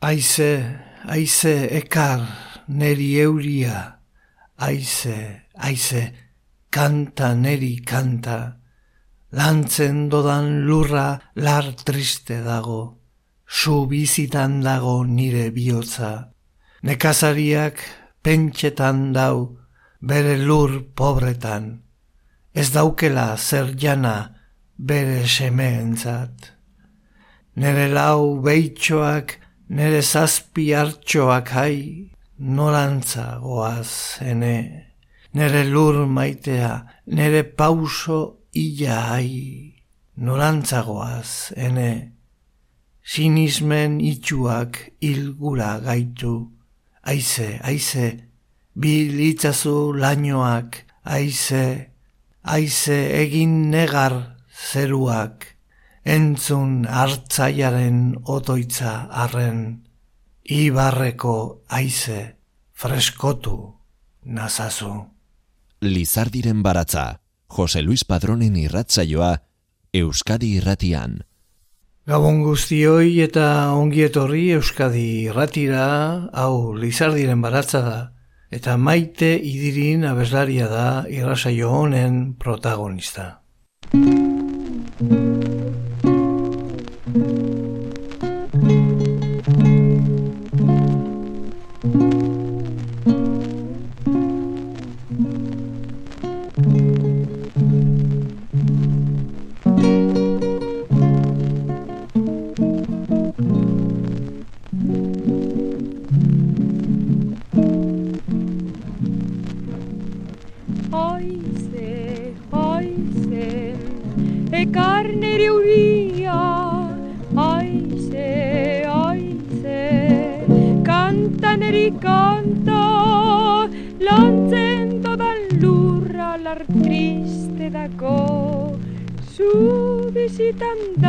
Aize, aize, ekar, neri euria, aize, aize, kanta, neri kanta, lantzen dodan lurra lar triste dago, su bizitan dago nire bihotza, nekazariak pentsetan dau, bere lur pobretan, ez daukela zer jana bere semeentzat. Nere lau beitxoak, nere zazpi hartxoak hai, norantza goaz, ene. Nere lur maitea, nere pauso illa hai, norantza goaz, ene. Sinismen itxuak ilgura gaitu, aize, aize, bil itzazu lainoak, aize, aize egin negar zeruak, entzun hartzaiaren otoitza arren, ibarreko aize freskotu nazazu. Lizardiren baratza, Jose Luis Padronen irratzaioa, Euskadi irratian. Gabon guztioi eta ongietorri Euskadi irratira, hau Lizardiren baratza da, eta maite idirin abeslaria da irrasaio honen protagonista. grande.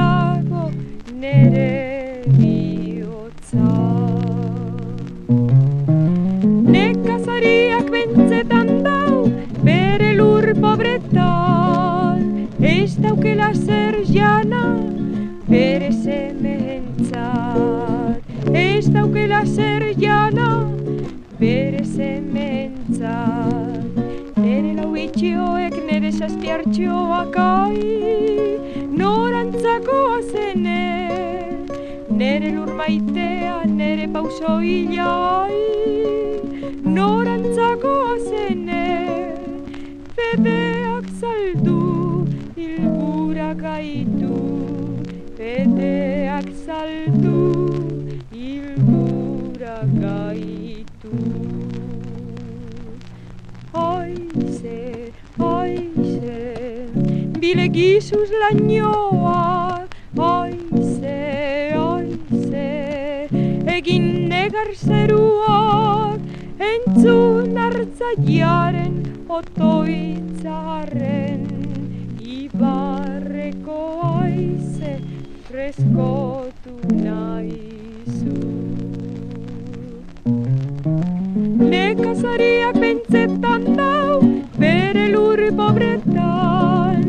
Nekazariak bentzetan dau Bere lur pobretan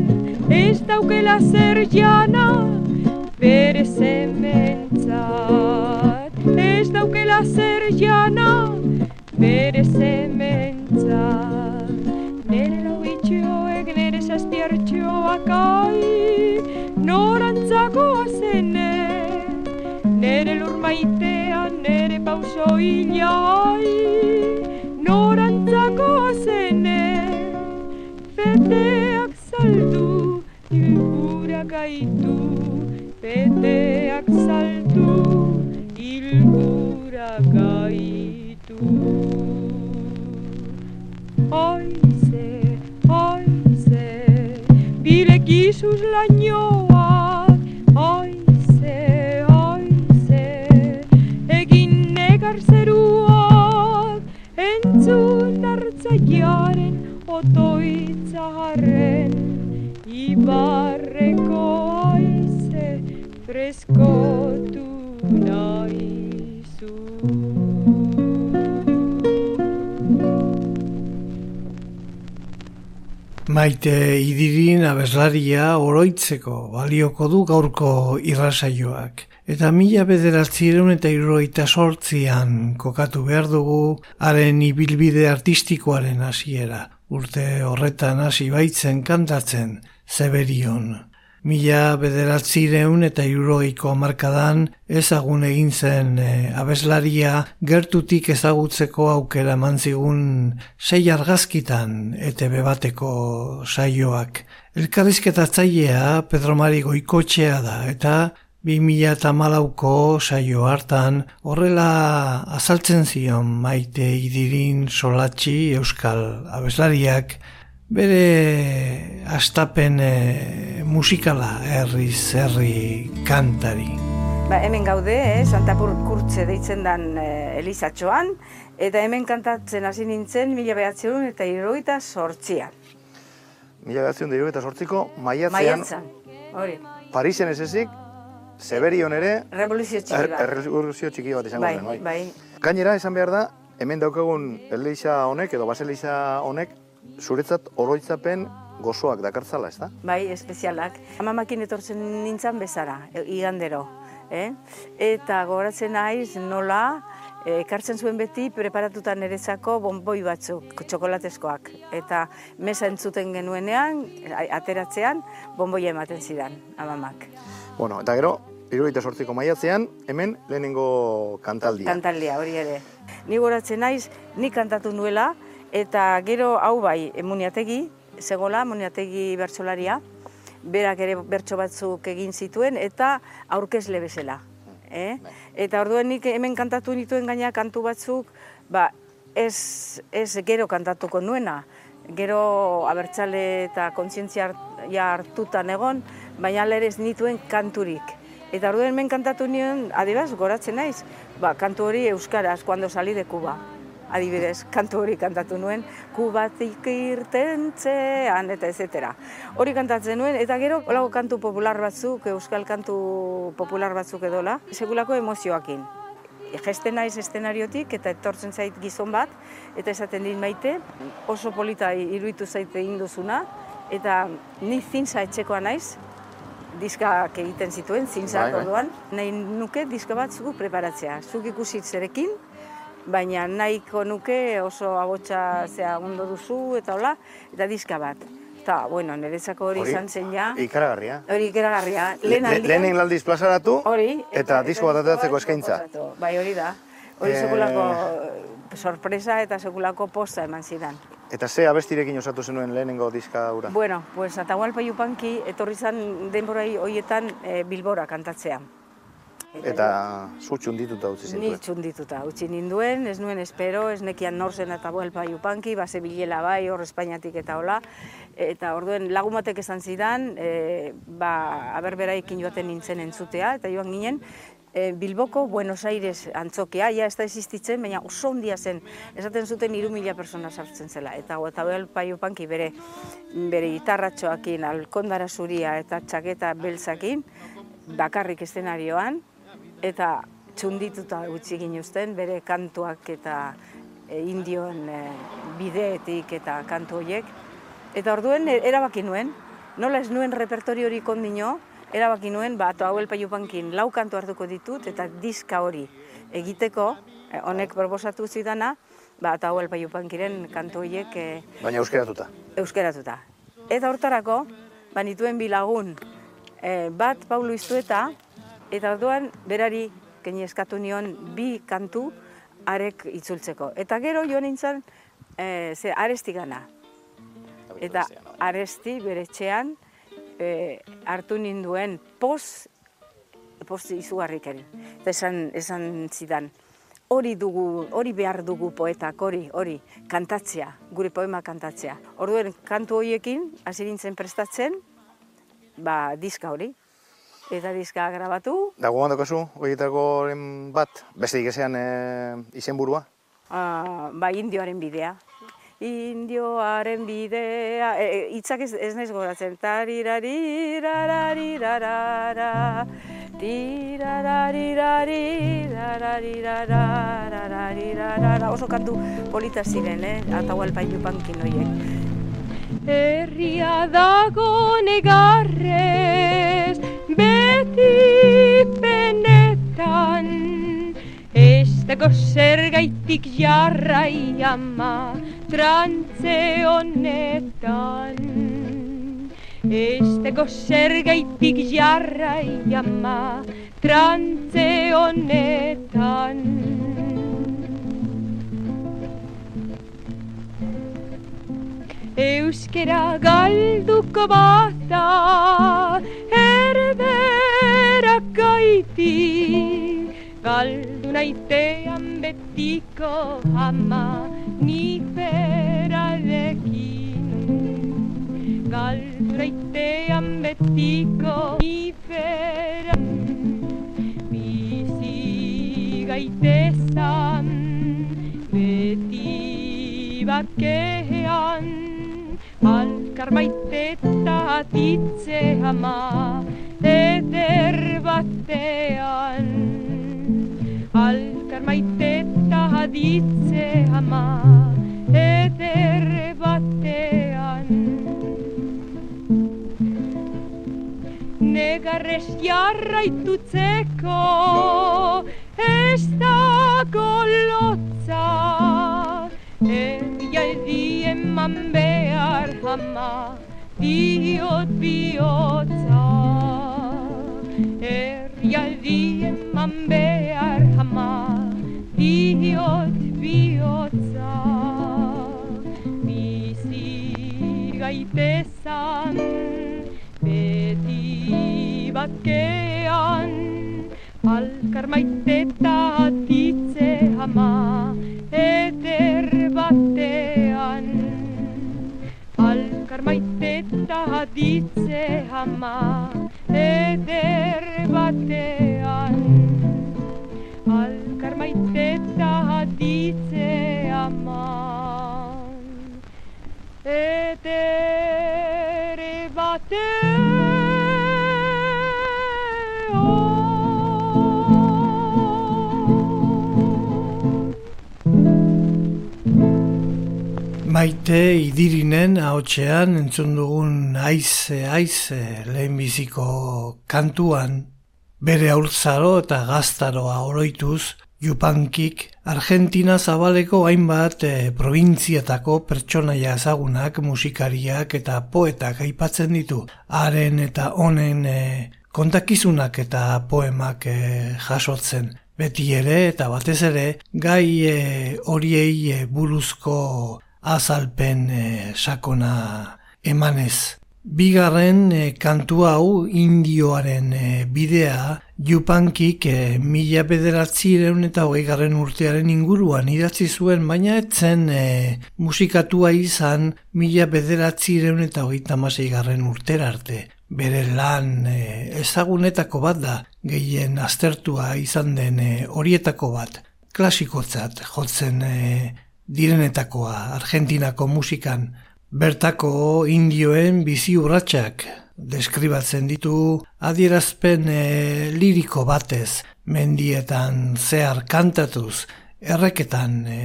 ez daukela zer jana bere zementzat. Ez daukela zer jana bere zementzat. Nere lau itxoek, nere zazpiartxoak ai, norantzako azene. Nere lur maitea, nere pauso hilai, sus laños. Maite idirin abeslaria oroitzeko balioko du gaurko irrasaioak. Eta mila bederatzireun eta irroita sortzian kokatu behar dugu haren ibilbide artistikoaren hasiera. Urte horretan hasi baitzen kantatzen, Zeberion. Mila bederatzireun eta iruroiko markadan ezagun egin zen e, abeslaria gertutik ezagutzeko aukera mantzigun sei argazkitan eta bebateko saioak. Elkarrizketatzailea Pedro Mari Goikotxea da eta bi mila eta malauko saio hartan horrela azaltzen zion maite idirin solatxi euskal abeslariak bere astapen e, musikala herri zerri kantari. Ba, hemen gaude, eh, Santapur kurtze deitzen dan eh, Elizatxoan, eta hemen kantatzen hasi nintzen mila behatzeun eta iroita sortzian. Mila behatzeun da iroita sortziko, maiatzean, Maiatzan, hori. Parisen ez ezik, Zeberion ere, Revoluzio txiki er- bat. errevoluzio txiki bat izango Bai, zen, bai. bai. Gainera, esan behar da, hemen daukagun Eliza honek, edo Baseliza honek, zuretzat oroitzapen gozoak dakartzala, ez da? Bai, espezialak. Amamakin etortzen nintzen bezara, igandero. Eh? Eta gogoratzen naiz nola, eh, ekartzen zuen beti preparatuta nerezako bonboi batzuk, txokolatezkoak. Eta mesa entzuten genuenean, ateratzean, bonboi ematen zidan, amamak. Bueno, eta gero, iruroita sortziko maiatzean, hemen lehenengo kantaldia. Kantaldia, hori ere. Ni goratzen naiz, ni kantatu nuela, eta gero hau bai, muniategi, zegola, muniategi bertsolaria, berak ere bertso batzuk egin zituen, eta aurkezle bezala. Eh? Eta orduan nik hemen kantatu nituen gaina kantu batzuk, ba, ez, ez gero kantatuko nuena. Gero abertzale eta kontzientzia hartutan egon, baina ere ez nituen kanturik. Eta orduan hemen kantatu nion, adibaz, goratzen naiz, ba, kantu hori euskaraz, cuando salí de Cuba. Adibidez, kantu hori kantatu nuen, Kubatik irtentzean, eta etcétera. Hori kantatzen nuen, eta gero, holako kantu popular batzuk, euskal kantu popular batzuk edola, segulako emozioakin. Gesten naiz estenariotik eta etortzen zait gizon bat, eta esaten dit maite, oso polita iruditu zaite egin duzuna, eta ni zintza etxekoa naiz, diskak egiten zituen, zintzak Bai, bai. orduan, nahi nuke diska bat zuk preparatzea. Zuk ikusit zerekin, baina nahiko nuke oso abotsa zea ondo duzu eta hola, eta diska bat. Eta, bueno, niretzako hori izan zen ja, Ikaragarria. hori ikeragarria. Lehen Le- aldian, Lehenen aldiz plazaratu, hori, eta disko bat ateratzeko eskaintza. Bai, hori da. Hori Eh, sekulako eh, sorpresa eta sekulako posta eman zidan. Eta ze abestirekin osatu zenuen lehenengo diska hura? Bueno, pues Atahualpa Yupanqui etorri zan denbora hoietan eh, Bilbora kantatzea. Eta zu txundituta utzi Ni zintuen. txundituta, utzi ninduen, ez nuen espero, ez nekian nor zen Atahualpa Yupanqui, base bilela bai, hor Espainiatik eta hola. Eta orduen lagun batek esan zidan, e, ba, aberberaikin joaten nintzen entzutea, eta joan ginen, e, Bilboko Buenos Aires antzokia, ja ez da existitzen, baina oso ondia zen, esaten zuten hiru mila persona sartzen zela. Eta Atahualpa Yupanqui bere, bere gitarratxoakin, alkondara zuria eta txaketa beltzakin, bakarrik estenarioan, eta txundituta utzi ginuzten bere kantuak eta e, indioen e, bideetik eta kantu horiek. Eta orduen e, erabaki nuen, nola ez nuen repertoriorik ondino, erabaki nuen, ba, ato hauel paiupankin lau kantu hartuko ditut eta diska hori egiteko, e, honek proposatu zidana, ba, ato hauel paiupankiren kantu horiek e, Baina euskeratuta. euskeratuta. Eta hortarako, banituen bilagun e, bat Paulo Iztueta, eta orduan berari keni eskatu nion bi kantu arek itzultzeko. Eta gero joan nintzen e, ze arestigana. Eta aresti bere etxean e, hartu ninduen poz, poz izugarriken. Eta esan, esan zidan, hori dugu, hori behar dugu poetak, hori, hori, kantatzea, gure poema kantatzea. Orduen kantu horiekin, hasi nintzen prestatzen, ba, diska hori. Eta diska grabatu, Da gogoan daukazu, horietakoren bat, beste ezean e, izenburua? ah, ba, indioaren bidea. Indioaren bidea, e, e, hitzak ez, ez naiz goratzen, tarirarirarirararara, tirararirarirararirarirararara, oso kantu polita ziren, eh? Atahualpa Yupanqui noiek. Herria dago negarrez, beti penetan Ez dago zer gaitik jarrai ama trantze honetan. Ez dago zer gaitik jarrai ama trantze honetan Euskera galduko bata Erberak gaiti. Galdu naitean betiko ama Nik berarekin ama eder batean Alkar maite eta atitze ama eder batean Negarrez jarraitutzeko mamá. Maite idirinen haotxean entzun dugun aize aize lehenbiziko kantuan bere aurtzaro eta gaztaroa oroituz Jupankik Argentina zabaleko hainbat e, probintziatako pertsonaia ezagunak musikariak eta poetak aipatzen ditu. Haren eta honen e, kontakizunak eta poemak e, jasotzen. Beti ere eta batez ere gai horiei buruzko azalpen e, sakona emanez. Bigarren e, kantu hau indioaren e, bidea Jupankik e, mila bederatzireun eta hogei garren urtearen inguruan idatzi zuen, baina etzen e, musikatua izan mila bederatzireun eta hogei tamasei garren urtera arte. Bere lan e, ezagunetako bat da, gehien aztertua izan den horietako bat, klasikotzat jotzen e, direnetakoa Argentinako musikan. Bertako indioen bizi urratsak deskribatzen ditu adierazpen e, liriko batez mendietan zehar kantatuz erreketan e,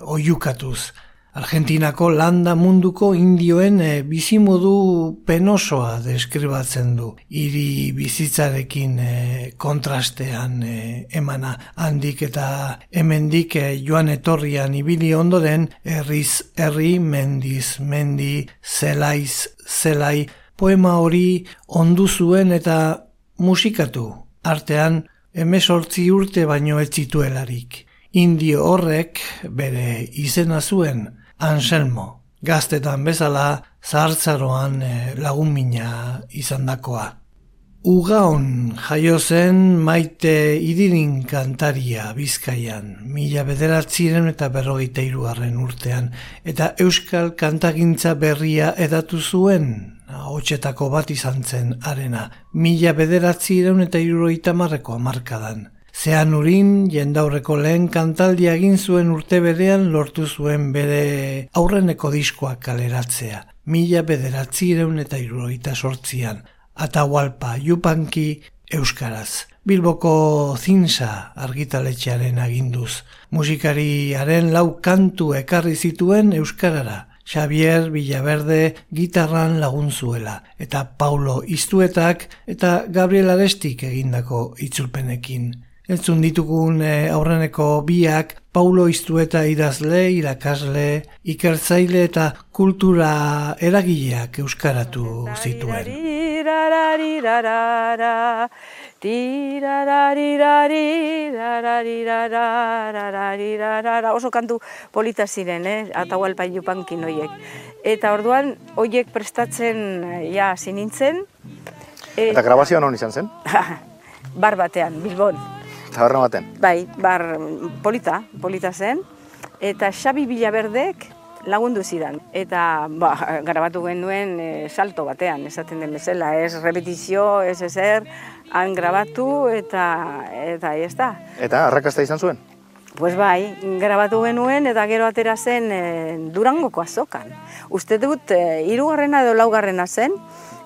oiukatuz Argentinako landa munduko indioen e, bizimodu penosoa deskribatzen du. Hiri bizitzarekin e, kontrastean e, emana handik eta hemendik joan etorrian ibili ondoren herriz herri mendiz mendi zelaiz zelai poema hori ondu zuen eta musikatu. Artean emesortzi urte baino ez zituelarik. Indio horrek bere izena zuen Anselmo, gaztetan bezala zahartzaroan e, lagun mina izan dakoa. Ugaon jaio zen maite idirin kantaria bizkaian, mila bederatziren eta berrogeita iruaren urtean, eta euskal kantagintza berria edatu zuen, hotxetako bat izan zen arena, mila bederatziren eta iruroita marreko amarkadan. Zean urin, jendaurreko lehen kantaldia egin zuen urte berean lortu zuen bere aurreneko diskoak kaleratzea. Mila bederatzireun eta iruroita sortzian. Atahualpa, Jupanki, Euskaraz. Bilboko zinsa argitaletxearen aginduz. Musikariaren lau kantu ekarri zituen Euskarara. Xavier Villaverde gitarran lagun zuela, eta Paulo Iztuetak eta Gabriel Arestik egindako itzulpenekin. Entzun ditugun eh, aurreneko biak Paulo Iztueta idazle, irakasle, ikertzaile eta kultura eragileak euskaratu zituen. Oso kantu polita ziren, eh? Atahualpa jupankin hoiek. Eta orduan, hoiek prestatzen ja sinintzen. Eta grabazioa non izan zen? bar batean, Bilbon. Taberna baten? Bai, bar polita, polita zen. Eta Xabi Villaverdek lagundu zidan. Eta ba, garabatu genuen e, salto batean, esaten den bezala, ez repetizio, ez ezer, han grabatu eta eta ez da. Eta arrakasta izan zuen? Pues bai, grabatu genuen eta gero atera zen e, Durangoko azokan. Uste dut, e, irugarrena edo laugarrena zen,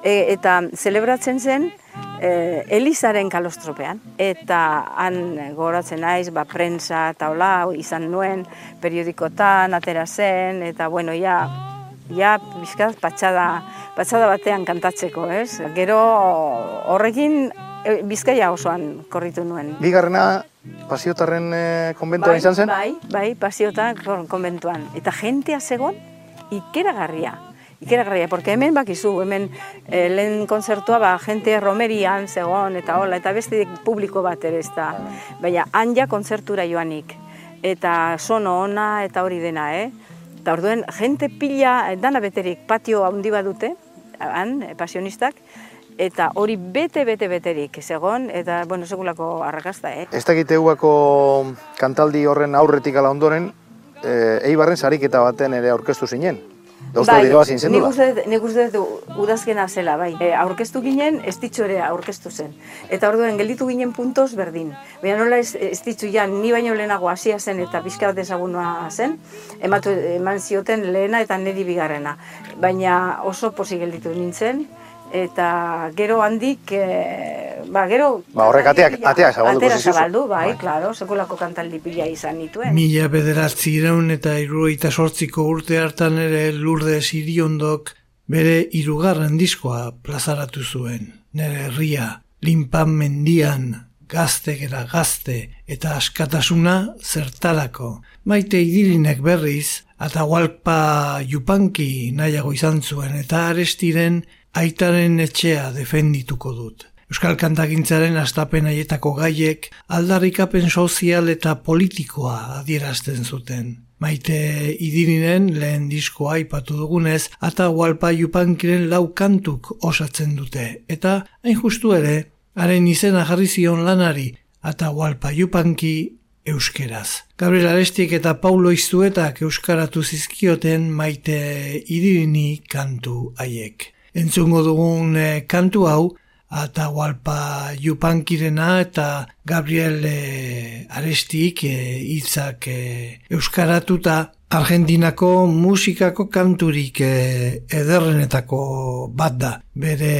e, eta zelebratzen zen e, Elizaren kalostropean. Eta han goratzen naiz, ba, prensa eta hola, izan nuen, periodikotan, atera zen, eta bueno, ja, ja, bizkaz, patxada, patxada batean kantatzeko, ez? Gero horrekin e, Bizkaia osoan korritu nuen. Bigarrena pasiotarren e, konbentuan bai, izan zen? Bai, bai, pasiotarren konbentuan. Eta jentea zegon, ikeragarria. Ikeragarria, porque hemen bakizu, hemen e, lehen konzertua ba, jente romerian zegon, eta hola, eta beste publiko bat ere ez da. Baina, han ja konzertura joanik. Eta sono ona, eta hori dena, eh? Eta orduen, jente pila, dana beterik patio handi badute, han, eh, pasionistak, eta hori bete bete beterik zegon eta bueno segulako arrakasta eh Ez dakite kantaldi horren aurretik ala ondoren eh Eibarren sariketa baten ere aurkeztu zinen. Daustu bai, hori zen Nik uste, nik uste udazkena zela, bai. E, aurkeztu ginen, ez ere aurkeztu zen. Eta orduen gelditu ginen puntos berdin. Baina nola ez, ez ja, ni baino lehenago hasia zen eta pixka bat ezagunua zen, ematu, eman zioten lehena eta niri bigarrena. Baina oso posi gelditu nintzen, eta gero handik e, ba gero ba horrek ateak ateak zabaldu atera zabaldu bai, bai. claro sekulako kantaldi pila izan nituen. Mila bederatzi iraun eta iruroita sortziko urte hartan ere lurde ziriondok bere irugarren diskoa plazaratu zuen. Nere herria limpan mendian gazte gera gazte eta askatasuna zertarako. Maite idirinek berriz Atahualpa Jupanki nahiago izan zuen eta arestiren aitaren etxea defendituko dut. Euskal kantagintzaren astapen aietako gaiek aldarrikapen sozial eta politikoa adierazten zuten. Maite idirinen lehen diskoa aipatu dugunez, eta Walpa Jupankiren lau kantuk osatzen dute, eta hain justu ere, haren izena jarri zion lanari, eta Walpa Jupanki euskeraz. Gabriel Arestik eta Paulo Iztuetak euskaratu zizkioten maite idirini kantu haiek entzungo dugun e, kantu hau, eta Walpa Jupankirena eta Gabriel e, Arestik e, hitzak e, euskaratuta Argentinako musikako kanturik e, ederrenetako bat da. Bere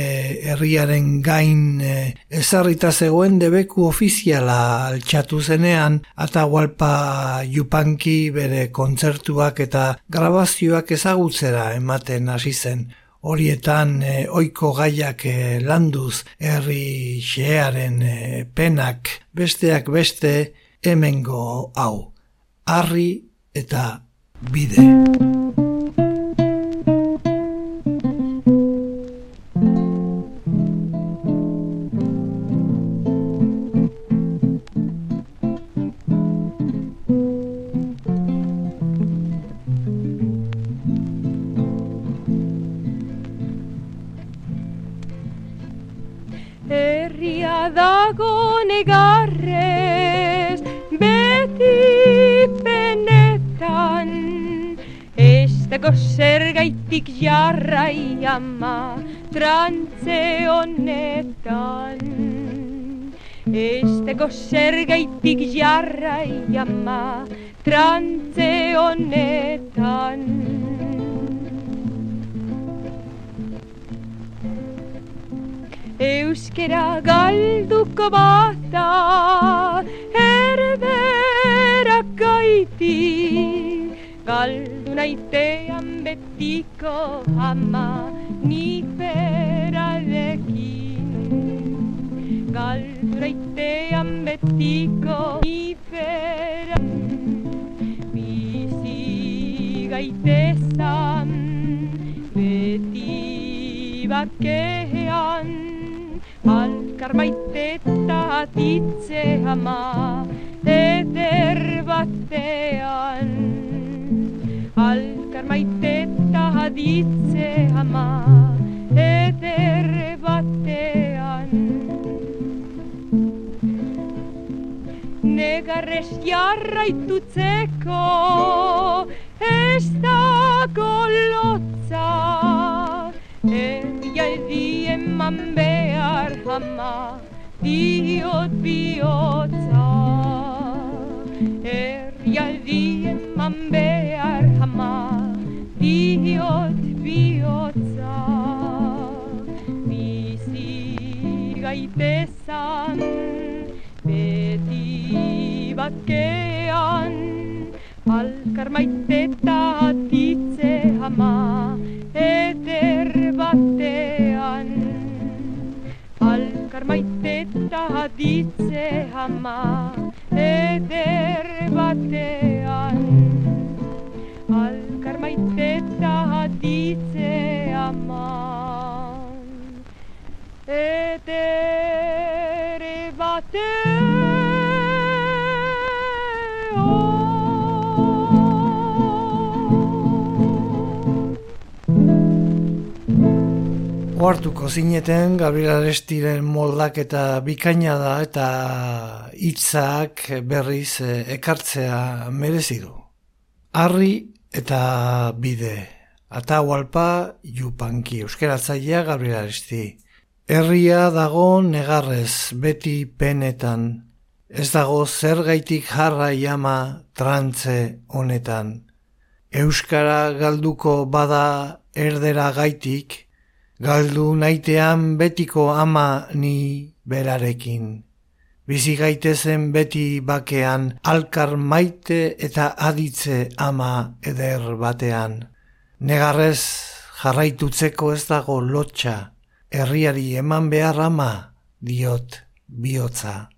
herriaren gain e, ezarrita zegoen debeku ofiziala altxatu zenean, eta Walpa Jupanki bere kontzertuak eta grabazioak ezagutzera ematen hasi zen horietan e, oiko gaiak e, landuz herri xearen e, penak besteak beste hemengo hau. Harri eta bide. Zer gaitik jarrai ama trantze honetan. Dago zer gaitik jarrai ama trantze honetan. Euskera galduko bata Erberak gaiti Galdu naitean betiko ama ni berarekin Galdu naitean betiko ni Bizi gaitezan beti bakean Alkar maiteta atitze ama eder batean Alkar maiteta aditze ama eder batean Negarrez jarraitutzeko ez dago lotza Erdialdi eman behar ama diot bihotza. Herrialdi eman behar diot bihotza Bizi gaitezan beti bakean Alkar maiteta atitze ama eder batean Alkar maiteta aditze ama eder batean eder batean Oartuko zineten Gabriel Arestiren moldak eta bikaina da eta hitzak berriz eh, ekartzea merezi du. Arri eta bide. Atahualpa jupanki euskeratzailea Gabriel Aresti. Herria dago negarrez beti penetan. Ez dago zergaitik jarra jama trantze honetan. Euskara galduko bada erdera gaitik, galdu naitean betiko ama ni berarekin. Bizi gaitezen beti bakean, alkar maite eta aditze ama eder batean. Negarrez jarraitutzeko ez dago lotxa, herriari eman behar ama diot bihotza.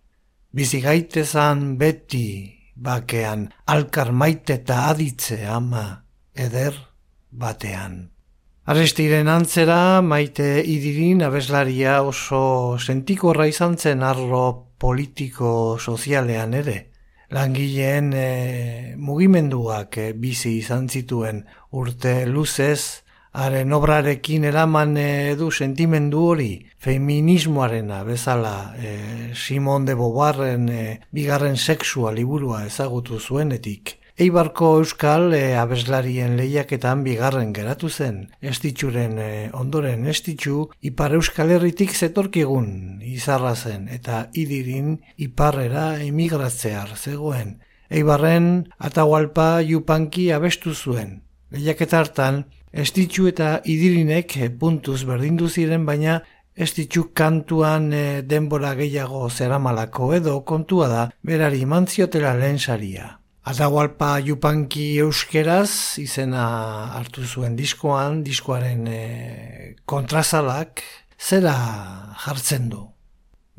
Bizi gaitezan beti bakean, alkar maite eta aditze ama eder batean. Arestiren antzera, maite idirin abeslaria oso sentikorra izan zen arlo politiko sozialean ere. Langileen e, mugimenduak e, bizi izan zituen urte luzez, haren obrarekin eraman du sentimendu hori, feminismoarena bezala e, Simon de Bobarren e, bigarren sexua liburua ezagutu zuenetik. Eibarko Euskal e, abeslarien lehiaketan bigarren geratu zen. Estitxuren e, ondoren estitxu, Ipar Euskal Herritik zetorkigun izarra zen eta idirin iparrera emigratzear zegoen. Eibarren atahualpa jupanki abestu zuen. Lehiaketa hartan, estitxu eta idirinek puntuz berdindu ziren baina estitxu kantuan e, denbora gehiago zeramalako edo kontua da berari mantziotela lehen saria. Atahualpa jupanki euskeraz izena hartu zuen diskoan, diskoaren e, kontrazalak, zera jartzen du.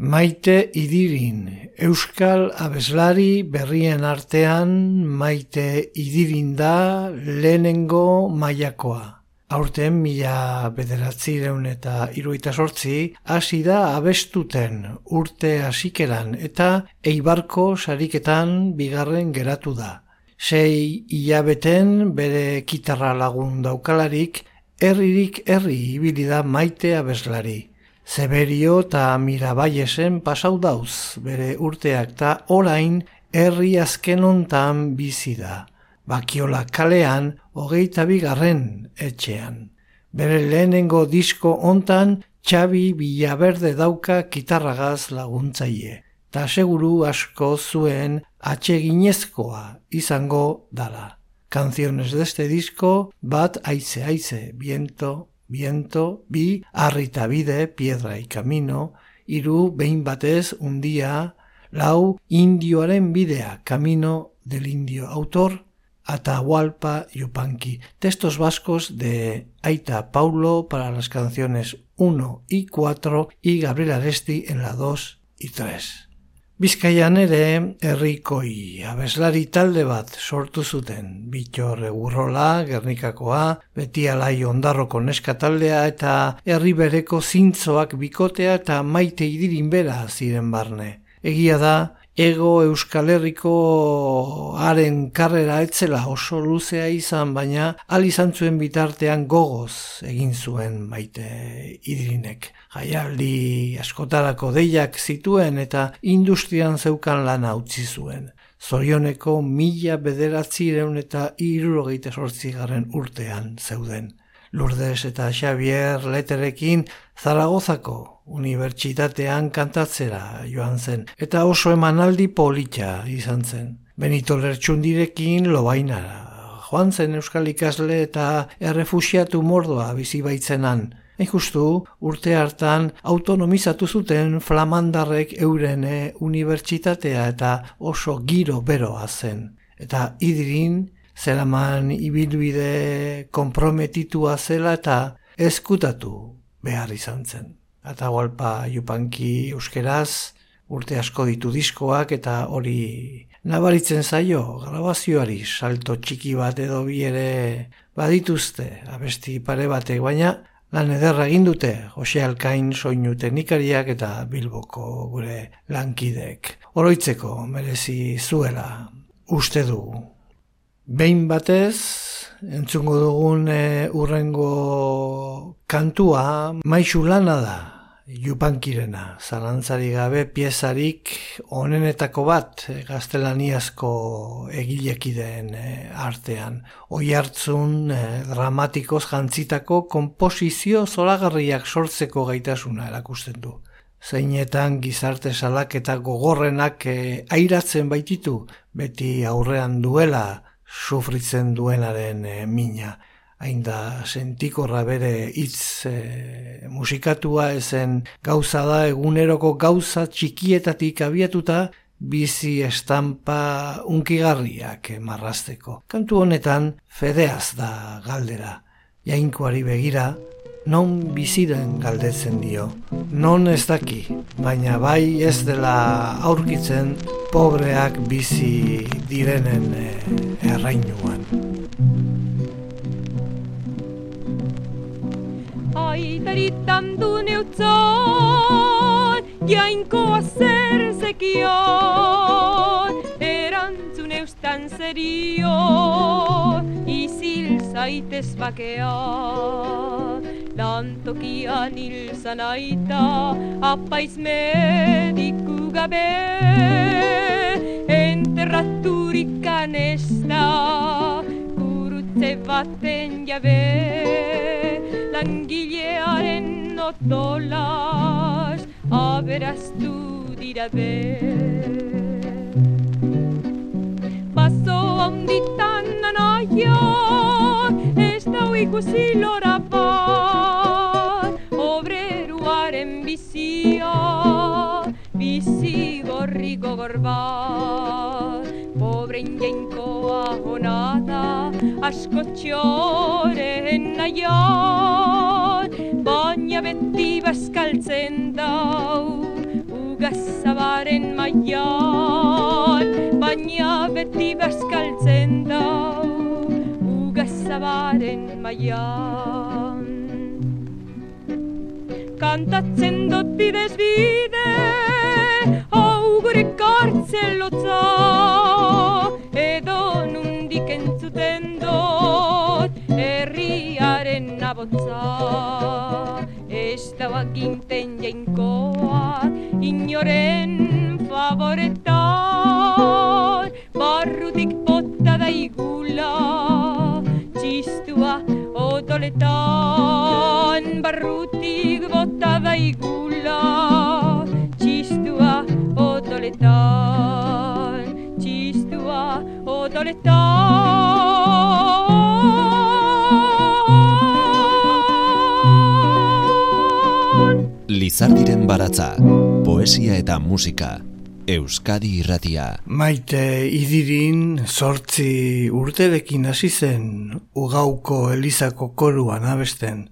Maite idirin, euskal abeslari berrien artean maite idirin da lehenengo mailakoa. Aurten mila bederatzireun eta iruita sortzi, hasi da abestuten urte hasikeran eta eibarko sariketan bigarren geratu da. Sei hilabeten bere kitarra lagun daukalarik, herririk herri ibili da maite abeslari. Zeberio eta mirabaiesen pasau dauz bere urteak eta orain herri azken hontan bizi da bakiola kalean hogeita bigarren etxean. Bere lehenengo disko hontan Txabi Bilaberde dauka kitarragaz laguntzaile. Ta seguru asko zuen atxeginezkoa izango dala. Canciones de este disco bat aize aize, viento, viento, bi arrita bide, piedra y camino, iru behin batez undia, lau indioaren bidea, camino del indio autor, Atahualpa Yupanqui, textos vascos de Aita Paulo para las canciones 1 y 4 y Gabriel Aresti en la 2 y 3. Bizkaian ere herrikoi abeslari talde bat sortu zuten. Bitxor egurrola, gernikakoa, beti alai ondarroko neska taldea eta herri bereko zintzoak bikotea eta maite idirin bera ziren barne. Egia da, ego Euskal Herriko haren karrera etzela oso luzea izan, baina al izan zuen bitartean gogoz egin zuen maite idirinek. Jaialdi askotarako deiak zituen eta industrian zeukan lana utzi zuen. Zorioneko mila bederatzireun eta irurogeita sortzigaren urtean zeuden. Lourdes eta Xavier Leterekin Zaragozako unibertsitatean kantatzera joan zen, eta oso emanaldi politxa izan zen. Benito Lertxundirekin lobainara. Joan zen Euskal ikasle eta errefusiatu mordoa bizi baitzenan. justu urte hartan autonomizatu zuten flamandarrek euren eh, unibertsitatea eta oso giro beroa zen. Eta idirin zeraman ibilbide komprometitua zela eta eskutatu behar izan zen. Eta gualpa jupanki euskeraz, urte asko ditu diskoak eta hori nabaritzen zaio, grabazioari salto txiki bat edo bi ere badituzte, abesti pare batek, baina lan ederra egin dute, Jose Alkain soinu teknikariak eta Bilboko gure lankidek. Oroitzeko merezi zuela, uste dugu. Behin batez, entzungo dugun e, urrengo kantua, maizu lana da, jupankirena, zalantzari gabe piezarik onenetako bat e, gaztelaniazko egilekideen e, artean. Oi hartzun e, dramatikoz jantzitako komposizio zolagarriak sortzeko gaitasuna erakusten du. Zeinetan gizarte salak eta gogorrenak e, airatzen baititu, beti aurrean duela, sufritzen duenaren e, mina. Hain da, sentikorra bere hitz e, musikatua ezen gauza da eguneroko gauza txikietatik abiatuta bizi estampa unkigarriak marrasteko. Kantu honetan fedeaz da galdera. Jainkoari begira, non biziren galdetzen dio. Non ez daki, baina bai ez dela aurkitzen pobreak bizi direnen eh, errainuan. Aitaritan du neutzon, jainkoa zer zekion, erantzun eustan zerio, izil zaitez bakean lantokian hil zanaita, apaiz mediku gabe, enterraturikan ez da, gurutze baten jabe, langilearen otolas, aberaztu dira be. Handitan anaia, ez da ikusi lora bat, obreruaren bizia, bizi gorri gogor bat. Pobre ingenkoa honada, asko txoren nahian, baina beti bazkaltzen dau, ugazabaren maian, baina beti bazkaltzen dau, zabaren maian. Kantatzen dut bidez bide, hau gure kartzel lotza, edo nundik entzuten dut, herriaren nabotza. Ez da baginten jainkoa, inoren favoretan, barrutik bota da igula, txistua odoletan barrutik bota daigula txistua odoletan txistua odoletan Lizardiren baratza, poesia eta musika, Euskadi irratia. Maite idirin sortzi urterekin hasi zen ugauko elizako koruan abesten.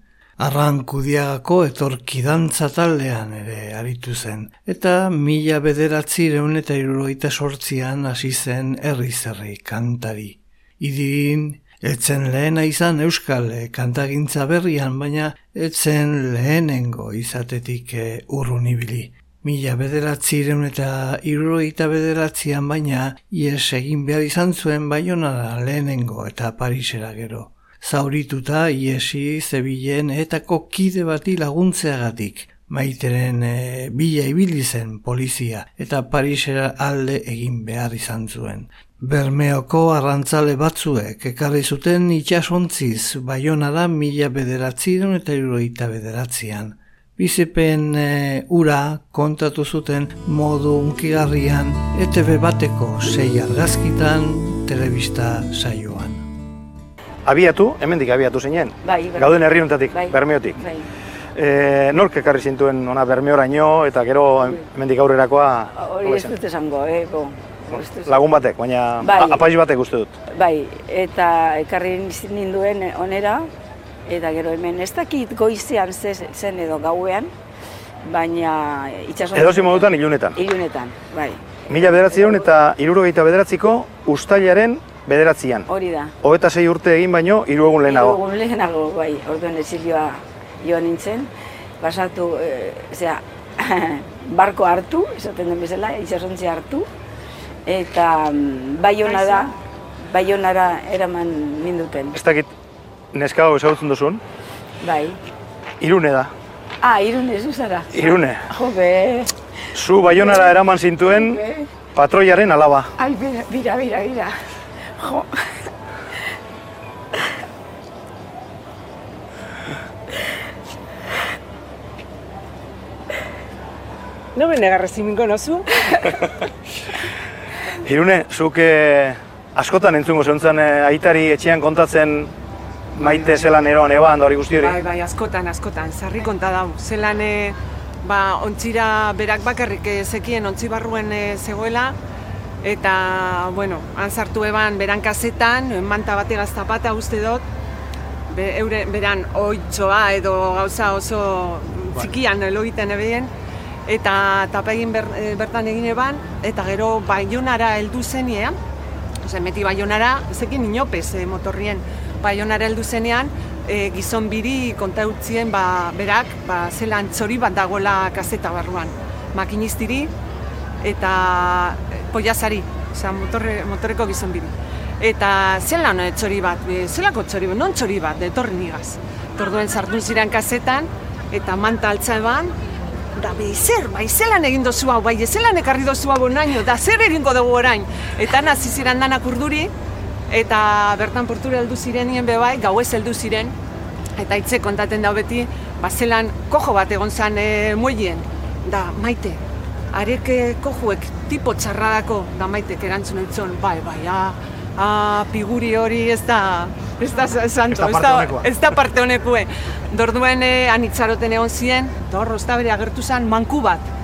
Arrankudiagako etorkidantza taldean ere aritu zen. Eta mila bederatzi reun eta irurogeita sortzian hasi zen herri kantari. Idirin Etzen lehena izan euskal eh, kantagintza berrian, baina etzen lehenengo izatetik e, urrun ibili. Mila bederatziren eta irroita bederatzian baina ies egin behar izan zuen baionara lehenengo eta Parisera gero. Zaurituta iesi zebilen etako kide bati laguntzeagatik. Maiteren e, bila ibili zen polizia eta Parisera alde egin behar izan zuen. Bermeoko arrantzale batzuek ekarri zuten itxasontziz baionara mila bederatziren eta iruroita bederatzean. Bizipen e, ura kontatu zuten modu unkigarrian ETV bateko sei argazkitan telebista saioan. Abiatu, hemendik abiatu zinen, Bai, bai. gauden herri honetatik, Bai. Bermeotik. Bai. E, nork ekarri zintuen ona Bermeoraino eta gero hemendik aurrerakoa Hori ez dut esango, eh? Bo, lagun batek, baina Bai. apaiz batek uste dut. Bai, eta ekarri ninduen onera, eta gero hemen ez dakit goizean ze- zen edo gauean, baina itxason... Edozi modutan ilunetan. Ilunetan, bai, Mila bederatzireun eta irurogeita bederatziko ustailaren bederatzian. hori da. Hogeta sei urte egin baino, hiru egun lehenago. Hiru egun lehenago, bai, orduan exilioa joan nintzen, pasatu, e, zera, barko hartu, esaten den bezala, itxasontzi hartu, eta mm, baionara, baionara eraman ninduten, Ez dakit, neska hau ezagutzen duzun, bai. irune da. Ah, irune zuzara. Irune. Jo, be, Zu baionara eraman zintuen be. patroiaren alaba. Ai, bira, bira, bira, bira. Jo. No me negarres si me conozu. Irune, zuk eh, askotan entzungo zentzen eh, aitari etxean kontatzen maite zelan eroan eban da hori guzti hori. Bai, bai, askotan, askotan, sarri konta dau. Zelan, e, ba, ontzira berak bakarrik eh, zekien ontzi barruen eh, zegoela, eta, bueno, han sartu eban beran kasetan, manta bategaz zapata uste dut, be, eure, beran oitzoa edo gauza oso txikian lo egiten ebien, eta tapa egin ber, eh, bertan egin eban, eta gero baionara heldu zenean, Ose, meti baionara, zekin inopez e, motorrien, baionara heldu zenean, e, gizon biri konta utzien ba, berak, ba, zelan txori bat dagoela kaseta barruan. Makinistiri eta e, poiazari, osea, motorre, motorreko gizon biri. Eta zelan e, txori bat, e, zelako txori bat, non txori bat, detorri nigaz. Torduen sartu ziren kasetan, eta manta altza eban, da zer, bai, zelan egin dozu hau, bai, zelan ekarri dozu hau naino, da zer egingo dugu orain. Eta nazi ziren danak urduri, eta bertan portura heldu zirenien be bai, gauez heldu ziren, eta hitze kontaten da beti, ba, zelan kojo bat egon zan e, muelien, da, maite, arek eh, kojuek tipo txarradako, da maitek erantzun eitzon, bai, bai, ah, ah, piguri hori ez da, ez da santo, Ez da ez da parte honekue. Dorduen eh, anitzaroten egon ziren, dor, ez bere agertu zen, manku bat.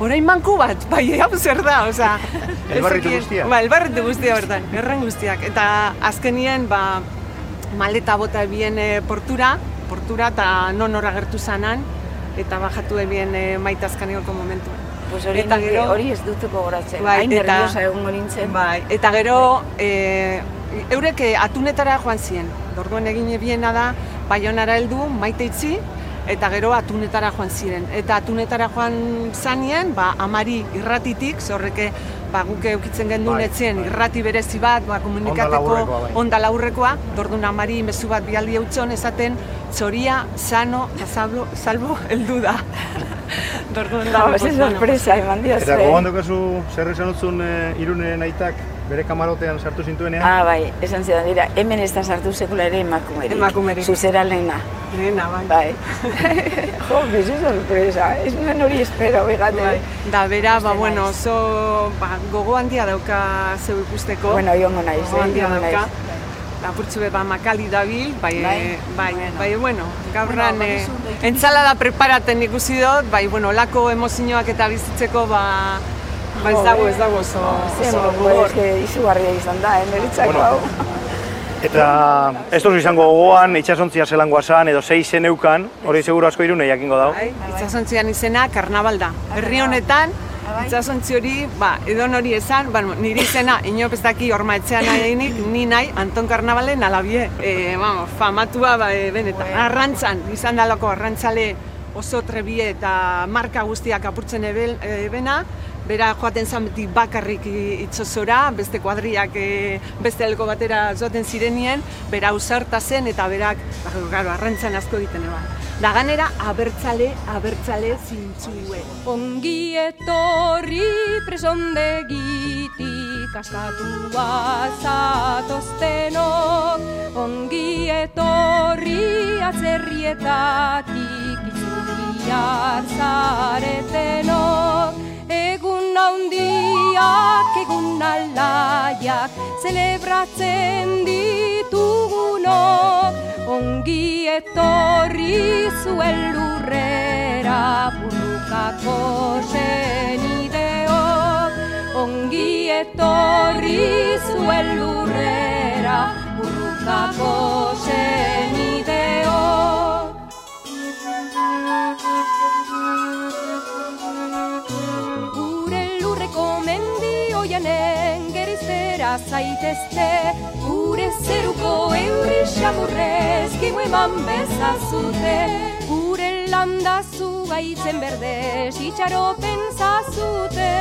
Orain manku bat, bai, hau zer da, osea... ez Elbarritu zekien- guztia? Ba, elbarritu guztia bertan, erren guztiak. Eta azkenien, ba, maleta bota ebien e, portura, portura eta non hor agertu zanan, eta bajatu ebien e, maita azkanegoko momentuan. Pues hori, Eta gero- hori ez dutuko goratzen. Bai, Hain eta- nerviosa egongo nintzen. Bai, eta gero, e, eurek eh, atunetara joan ziren. Orduan egin ebiena da, baionara heldu, maite itzi, eta gero atunetara joan ziren. Eta atunetara joan zanien, ba, amari irratitik, zorreke, ba, guk eukitzen genduen Bai, etzen bai. irrati berezi bat, ba, komunikateko bai. onda laurrekoa, dordun amari mezu bat bialdi hautzon esaten, txoria, sano, eta salbo, heldu da. Dordun, Da, bueno, sorpresa eman diozue. Eta gogoan daukazu zer esan utzun e, irune naitak bere kamarotean sartu zintuenean? Ah, bai, esan zidan dira, hemen ez da sartu sekula ere emakumerik. Emakumerik. Zuzera lehena. Nena, bai. Bai. jo, bizi sorpresa. Ez nuen hori espero, begate. Bai. Da, bera, ba, bueno, oso ba, gogo handia dauka zeu ikusteko. Bueno, jongo naiz, gogo eh, handia jongo dauka. naiz. Apurtzu be, ba, makali dabil, bai, Bai, eh, bai, bueno. bai, bueno, gaurran Bueno, eh, entzalada preparaten ikusi dut, bai, bueno, lako emozioak eta bizitzeko, ba, Ba ez dago, ez dago oso, oso gogor. izugarria izan da, eh, niretzako Bueno. hau. Eta ez duzu izango gogoan, itxasontzia zelangoa zan, edo zei zeneukan, hori seguru asko irune jakingo dau. Bai, itsasontzian izena karnabal da. Herri honetan, itsasontzi hori, ba, edon hori esan, bueno, niri izena, ez daki horma etxean nahinik, ni nahi Anton Karnabalen alabie. E, vamos, famatua, ba, e, benetan, arrantzan, izan dalako arrantzale oso trebie eta marka guztiak apurtzen ebel, ebena, bera joaten zan beti bakarrik itsosora, beste kuadriak e, beste elko batera joaten zirenien, bera ausarta zen eta berak, ba, claro, arrantzan asko egiten eban. Da ganera, abertzale, abertzale zintzue. Ongi etorri presondegitik askatua zatoztenok Ongi etorri atzerrietatik itzuliar zaretenok Egun handiak, egun alaiak, zelebratzen ditugunok. Ongi etorri zuen lurrera burrukako senideok. Ongi etorri zuen lurrera burrukako senideok oianen gerizera zaitezte Gure zeruko euri xamurrez kimu eman bezazute. Gure landa zugaitzen berdez itxaropen zazute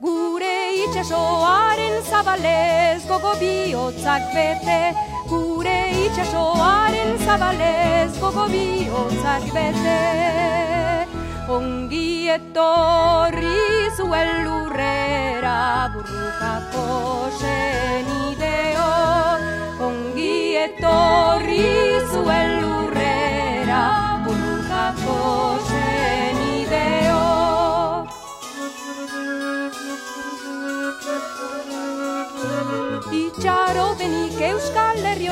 Gure itxasoaren zabalez gogo bihotzak bete. Gure itxasoaren zabalez gogo bihotzak bete Ongi etorri zuen lurrera burrukako senideo Ongi etorri zuen lurrera burrukako senideo Itxaropenik euskal herri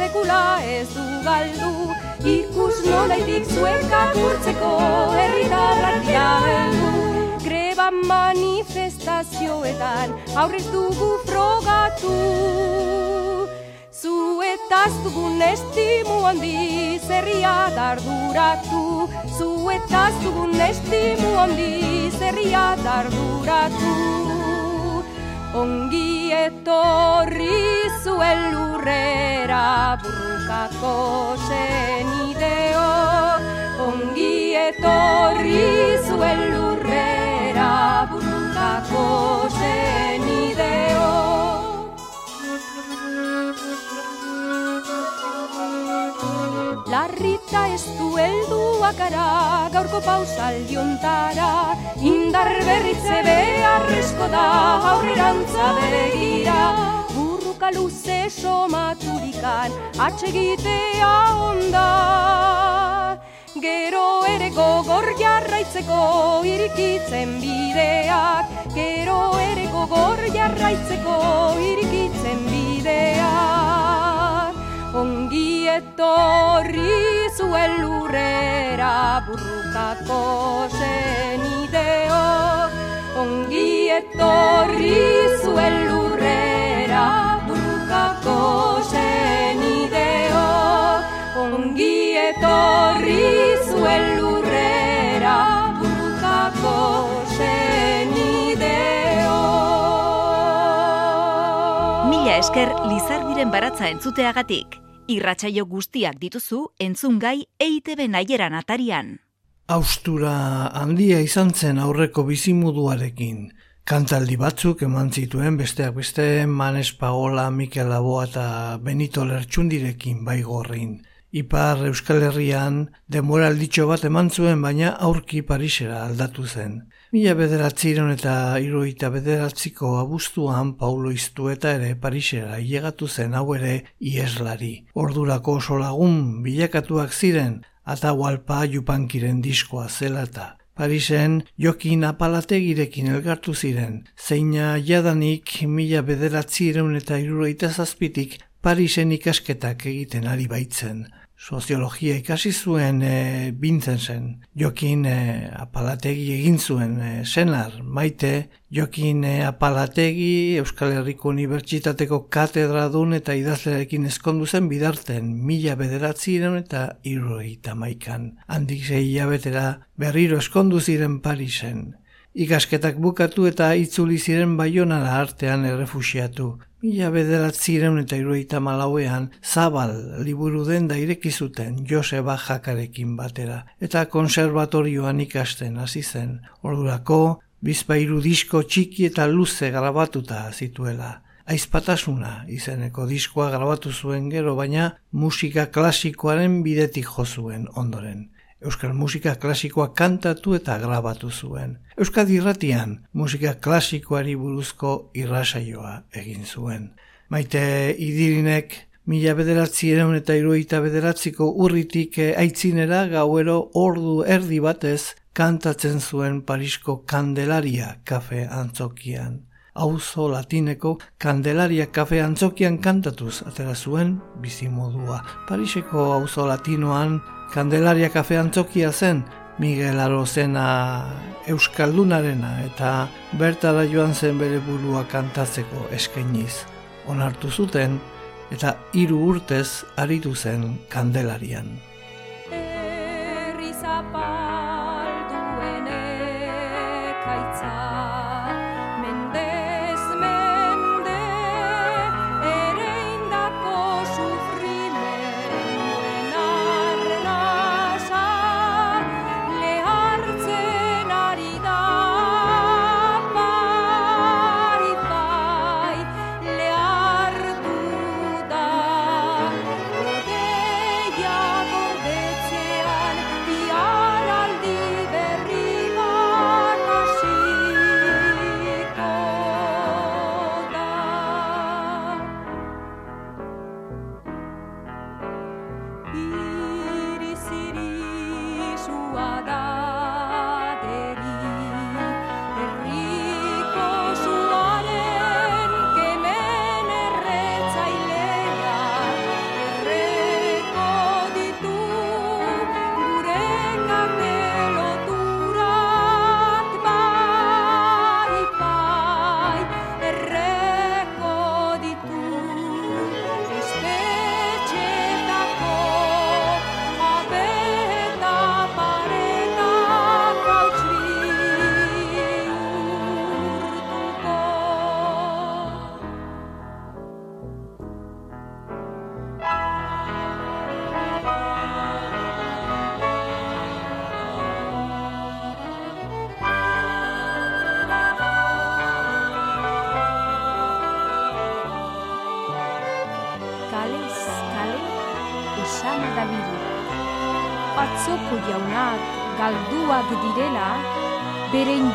sekula ez du galdu Ikus nolaitik zuekak urtzeko herritarrak dira heldu Greba manifestazioetan aurrez dugu frogatu. Zuetaz dugun estimu handi zerria darduratu. Zuetaz dugun estimu handi zerria darduratu. Ongi etorri zuen lurrera burrukako senideo Ongi etorri zuen lurrera burrukako senideo Larrita ez du helduak gara gaurko pausaldiontara Indar berritze beharrezko da aurrerantza begira Burruka luze somaturikan atsegitea onda. Gero ere gogor jarraitzeko irikitzen bideak Gero ere gogor jarraitzeko irikitzen bideak. Ongi etorri zuen lurrera burrukako senideo Ongi etorri zuen esker Lizardiren baratza entzuteagatik. Irratsaio guztiak dituzu entzungai EITB naieran atarian. Austura handia izan zen aurreko bizimuduarekin. Kantaldi batzuk eman zituen besteak beste Manes Pagola, Mikel Laboa eta Benito Lertxundirekin baigorrin. Ipar Euskal Herrian demoralditxo bat eman zuen baina aurki Parisera aldatu zen. Mila bederatziron eta iruita bederatziko abuztuan Paulo Iztueta ere Parisera ilegatu zen hau ere ieslari. Ordurako oso lagun bilakatuak ziren Atahualpa Jupankiren diskoa zela eta Parisen Jokin Apalategirekin elgartu ziren, zeina jadanik mila bederatzireun eta iruroita zazpitik Parisen ikasketak egiten ari baitzen. Soziologia ikasi zuen e, bintzen zen. Jokin e, apalategi egin zuen e, senar, maite, Jokin e, apalategi Euskal Herriko Unibertsitateko katedra dun eta idazlerekin eskondu zen bidarten mila bederatzi iren eta irroi tamaikan. Handik zei hilabetera berriro eskondu ziren Parisen. Ikasketak bukatu eta itzuli ziren baionara artean errefusiatu. Mila bederatzireun eta iruita malauean zabal liburu den da irekizuten Joseba Jakarekin batera eta konservatorioan ikasten hasi zen. Ordurako, bizpairu disko txiki eta luze grabatuta zituela. Aizpatasuna izeneko diskoa grabatu zuen gero, baina musika klasikoaren bidetik jo zuen ondoren. Euskal musika klasikoa kantatu eta grabatu zuen. Euskal irratian musika klasikoari buruzko irrasaioa egin zuen. Maite idirinek mila bederatzi ereun eta iruita bederatziko urritik aitzinera gauero ordu erdi batez kantatzen zuen Parisko Kandelaria kafe antzokian. Auzo latineko Kandelaria kafe antzokian kantatuz atera zuen bizimodua. Pariseko auzo latinoan Kandelaria kafe antzokia zen, Miguel Arozena Euskaldunarena eta bertara joan zen bere burua kantatzeko eskainiz. Onartu zuten eta hiru urtez aritu zen Kandelarian.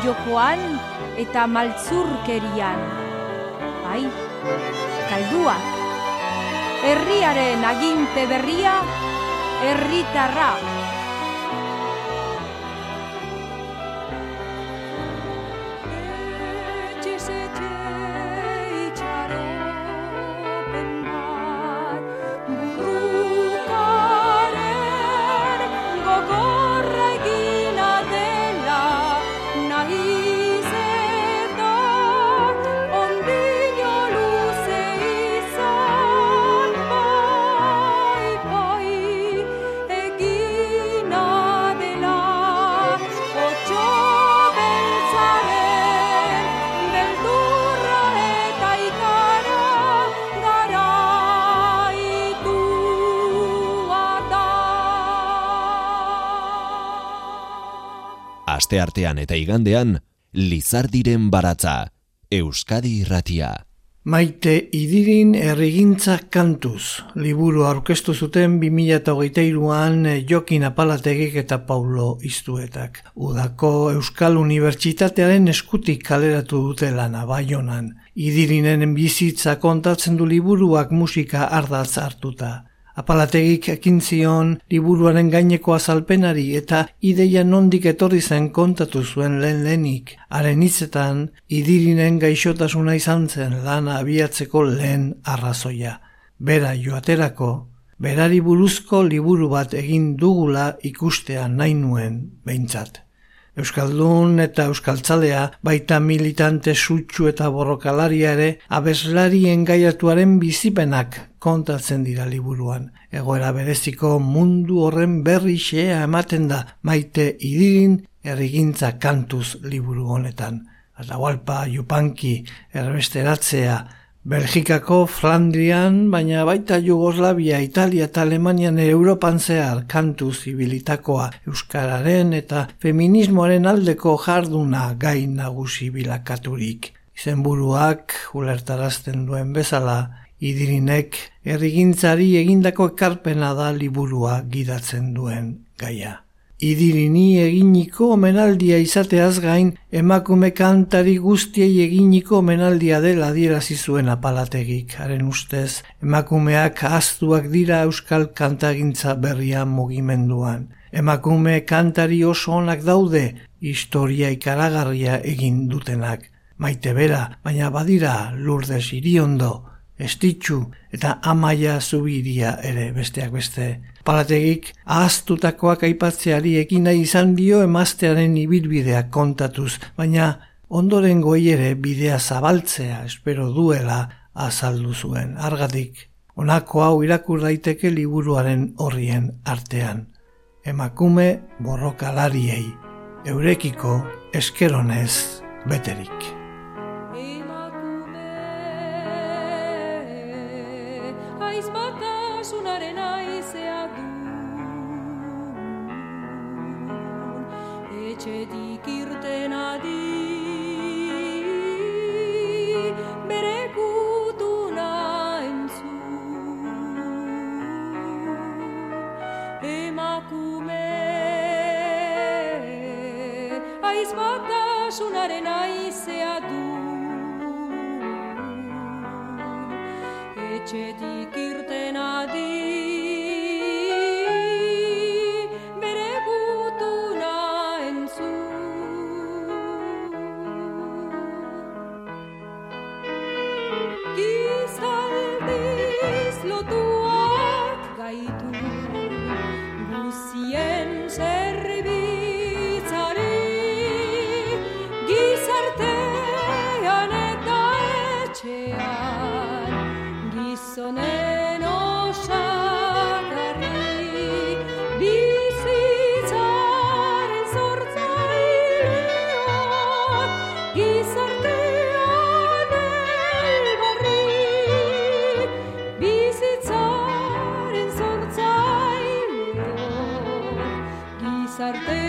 Jokoan eta maltzurkerian. Bai, kalduak. Herriaren aginte berria, herritarra. Aste artean eta igandean, Lizardiren baratza, Euskadi irratia. Maite idirin errigintza kantuz, liburu aurkeztu zuten 2008an Jokin Apalategik eta Paulo Iztuetak. Udako Euskal Unibertsitatearen eskutik kaleratu dute lana baionan. Idirinen bizitza kontatzen du liburuak musika ardaz hartuta. Apalategik ekin zion liburuaren gaineko azalpenari eta ideia nondik etorri zen kontatu zuen lehen lehenik. Haren hitzetan, idirinen gaixotasuna izan zen lana abiatzeko lehen arrazoia. Bera joaterako, berari buruzko liburu bat egin dugula ikustea nahi nuen behintzat. Euskaldun eta Euskaltzalea baita militante sutsu eta borrokalaria ere abeslari engaiatuaren bizipenak kontatzen dira liburuan. Egoera bereziko mundu horren berri xea ematen da maite idirin errigintza kantuz liburu honetan. Atahualpa, Jupanki, erbesteratzea, Belgikako Flandrian, baina baita Jugoslavia, Italia eta Alemanian Europan zehar kantu zibilitakoa Euskararen eta feminismoaren aldeko jarduna gain nagusi bilakaturik. Izenburuak ulertarazten duen bezala, idirinek errigintzari egindako ekarpena da liburua gidatzen duen gaia idirini eginiko omenaldia izateaz gain emakume kantari guztiei eginiko omenaldia dela adierazi zuen apalategik. Haren ustez, emakumeak ahaztuak dira euskal kantagintza berria mugimenduan. Emakume kantari oso onak daude, historia ikaragarria egin dutenak. Maite bera, baina badira lurdes iriondo, estitxu eta amaia zubiria ere besteak beste. Palategik ahaztutakoak aipatzeari ekin nahi izan dio emaztearen ibilbideak kontatuz, baina ondoren ere bidea zabaltzea espero duela azaldu zuen. Argatik, honako hau irakur daiteke liburuaren horrien artean. Emakume borrokalariei, eurekiko eskeronez beterik. сорты.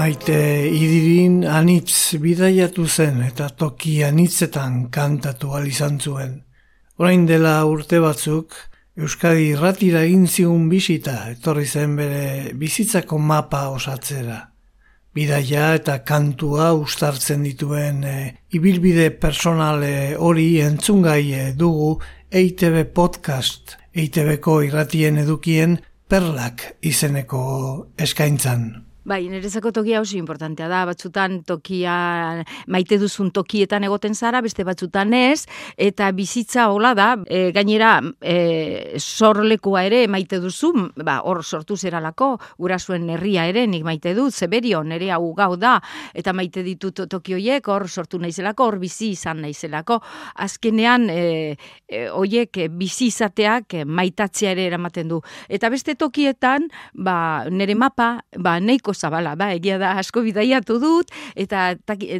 Maite idirin anitz bidaiatu zen eta toki anitzetan kantatu al izan zuen. Orain dela urte batzuk, Euskadi irratira egin zigun bisita, etorri zen bere bizitzako mapa osatzera. Bidaia eta kantua ustartzen dituen e, ibilbide personale hori entzungai e, dugu EITB podcast, EITBko irratien edukien perlak izeneko eskaintzan. Bai, nerezako tokia oso importantea da, batzutan tokia maite duzun tokietan egoten zara, beste batzutan ez, eta bizitza hola da, e, gainera e, sorlekoa ere maite duzu, ba, hor sortu zeralako, gurasuen herria ere nik maite dut, zeberio, nere hau gau da, eta maite ditut tokioiek, hor sortu naizelako, hor bizi izan naizelako, azkenean e, e, oiek bizi izateak maitatzea ere eramaten du. Eta beste tokietan, ba, nere mapa, ba, neiko zabala, ba, egia da asko bidaiatu dut, eta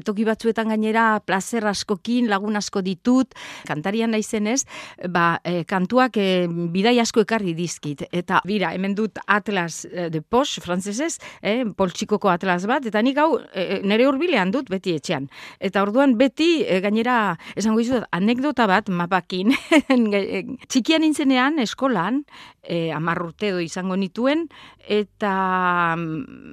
toki batzuetan gainera placer askokin lagun asko ditut, kantarian naizenez, ba, e, kantuak e, bidai asko ekarri dizkit. Eta bira, hemen dut Atlas e, de Posh, frantzesez, e, poltsikoko Atlas bat, eta nik hau e, nere urbilean dut beti etxean. Eta orduan beti, e, gainera, esango izut, anekdota bat mapakin, txikian nintzenean eskolan, e, amarrurte do izango nituen, eta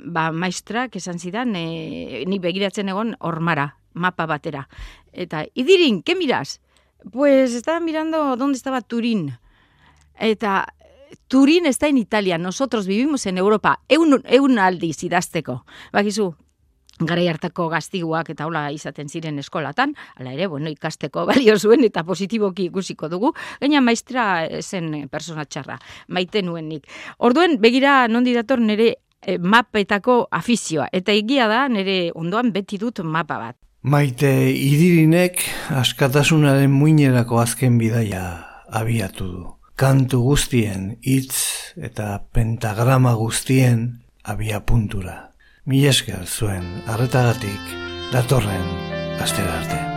ba, maestrak esan zidan, e, ni begiratzen egon hormara, mapa batera. Eta, idirin, ke miras? Pues estaba mirando dónde estaba Turín. Eta, Turín está en Italia, nosotros vivimos en Europa, eun, eun aldiz idazteko. Bakizu, garai hartako gaztiguak eta hola izaten ziren eskolatan, ala ere, bueno, ikasteko balio zuen eta positiboki ikusiko dugu, gaina maestra zen persona txarra, maite nuenik. Orduen, begira nondi dator nire mapetako afizioa, eta egia da nire ondoan beti dut mapa bat. Maite idirinek askatasunaren muinerako azken bidaia abiatu du. Kantu guztien, hitz eta pentagrama guztien abia puntura. Mi esker zuen arretagatik datorren astera arte.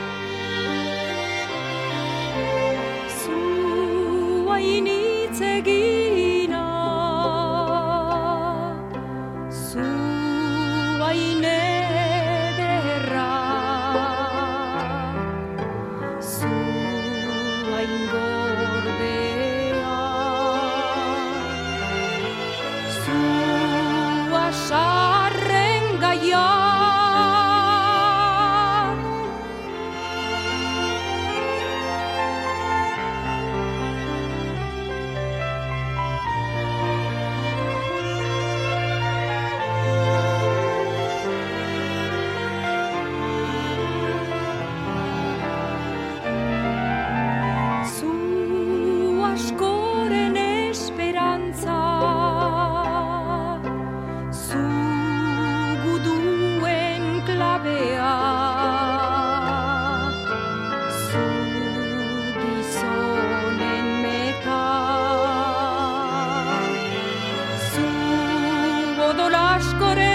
aşk oraya